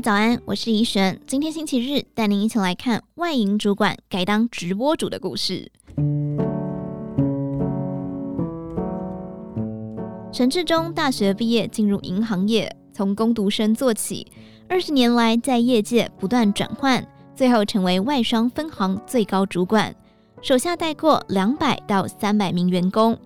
早安，我是怡璇。今天星期日，带您一起来看外营主管改当直播主的故事。陈志忠大学毕业进入银行业，从工读生做起，二十年来在业界不断转换，最后成为外商分行最高主管，手下带过两百到三百名员工。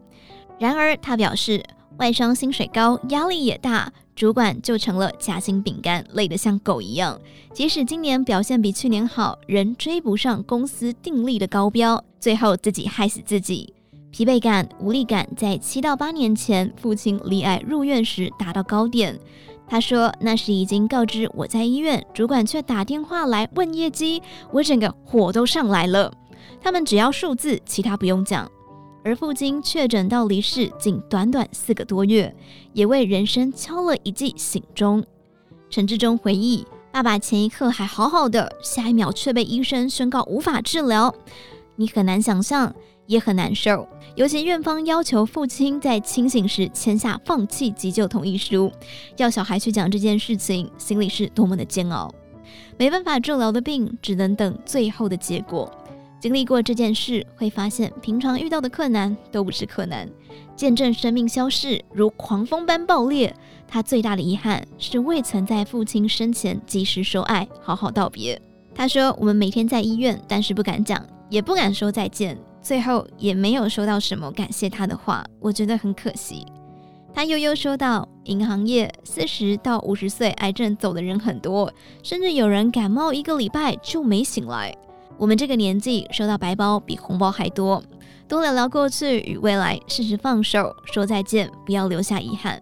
然而，他表示，外商薪水高，压力也大，主管就成了夹心饼干，累得像狗一样。即使今年表现比去年好，仍追不上公司订立的高标，最后自己害死自己。疲惫感、无力感在七到八年前父亲罹癌入院时达到高点。他说，那时已经告知我在医院，主管却打电话来问业绩，我整个火都上来了。他们只要数字，其他不用讲。而父亲确诊到离世，仅短短四个多月，也为人生敲了一记醒钟。陈志忠回忆，爸爸前一刻还好好的，下一秒却被医生宣告无法治疗。你很难想象，也很难受。尤其院方要求父亲在清醒时签下放弃急救同意书，要小孩去讲这件事情，心里是多么的煎熬。没办法治疗的病，只能等最后的结果。经历过这件事，会发现平常遇到的困难都不是困难。见证生命消逝如狂风般爆裂，他最大的遗憾是未曾在父亲生前及时说爱，好好道别。他说：“我们每天在医院，但是不敢讲，也不敢说再见，最后也没有收到什么感谢他的话，我觉得很可惜。”他悠悠说道：“银行业四十到五十岁癌症走的人很多，甚至有人感冒一个礼拜就没醒来。”我们这个年纪收到白包比红包还多，多聊聊过去与未来，适时放手，说再见，不要留下遗憾。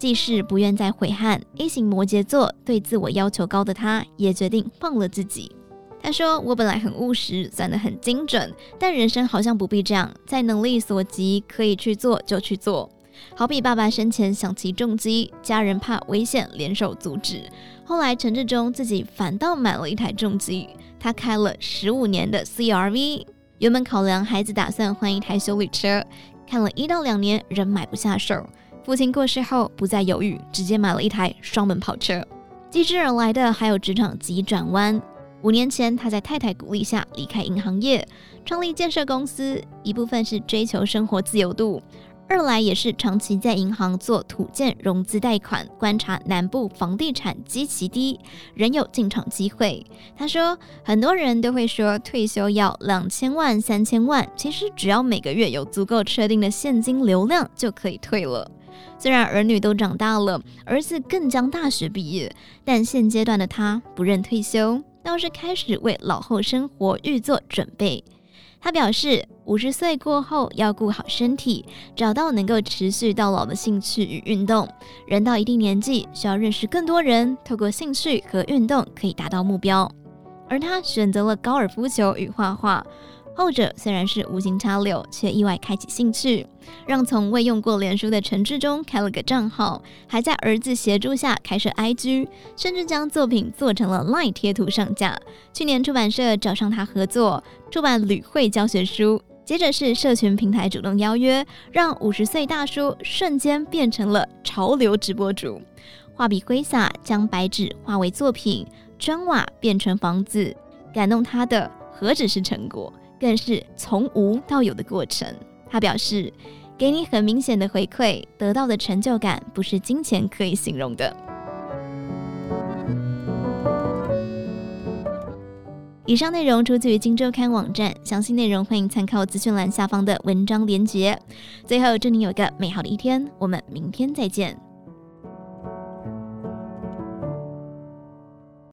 既是不愿再悔恨，A 型摩羯座对自我要求高的他，也决定放了自己。他说：“我本来很务实，算得很精准，但人生好像不必这样，在能力所及，可以去做就去做。好比爸爸生前想骑重机，家人怕危险，联手阻止。后来陈志忠自己反倒买了一台重机。”他开了十五年的 CRV，原本考量孩子打算换一台修理车，看了一到两年仍买不下手。父亲过世后不再犹豫，直接买了一台双门跑车。继之而来的还有职场急转弯。五年前，他在太太鼓励下离开银行业，创立建设公司，一部分是追求生活自由度。二来也是长期在银行做土建融资贷款，观察南部房地产极其低，仍有进场机会。他说，很多人都会说退休要两千万、三千万，其实只要每个月有足够确定的现金流量就可以退了。虽然儿女都长大了，儿子更将大学毕业，但现阶段的他不认退休，倒是开始为老后生活预做准备。他表示，五十岁过后要顾好身体，找到能够持续到老的兴趣与运动。人到一定年纪，需要认识更多人，透过兴趣和运动可以达到目标。而他选择了高尔夫球与画画。后者虽然是无心插柳，却意外开启兴趣，让从未用过脸书的陈志忠开了个账号，还在儿子协助下开设 IG，甚至将作品做成了 LINE 贴图上架。去年出版社找上他合作，出版旅会教学书，接着是社群平台主动邀约，让五十岁大叔瞬间变成了潮流直播主。画笔挥洒，将白纸化为作品，砖瓦变成房子，感动他的何止是成果。更是从无到有的过程。他表示，给你很明显的回馈，得到的成就感不是金钱可以形容的。以上内容出自于《今周刊》网站，详细内容欢迎参考资讯栏下方的文章连接。最后，祝你有个美好的一天，我们明天再见。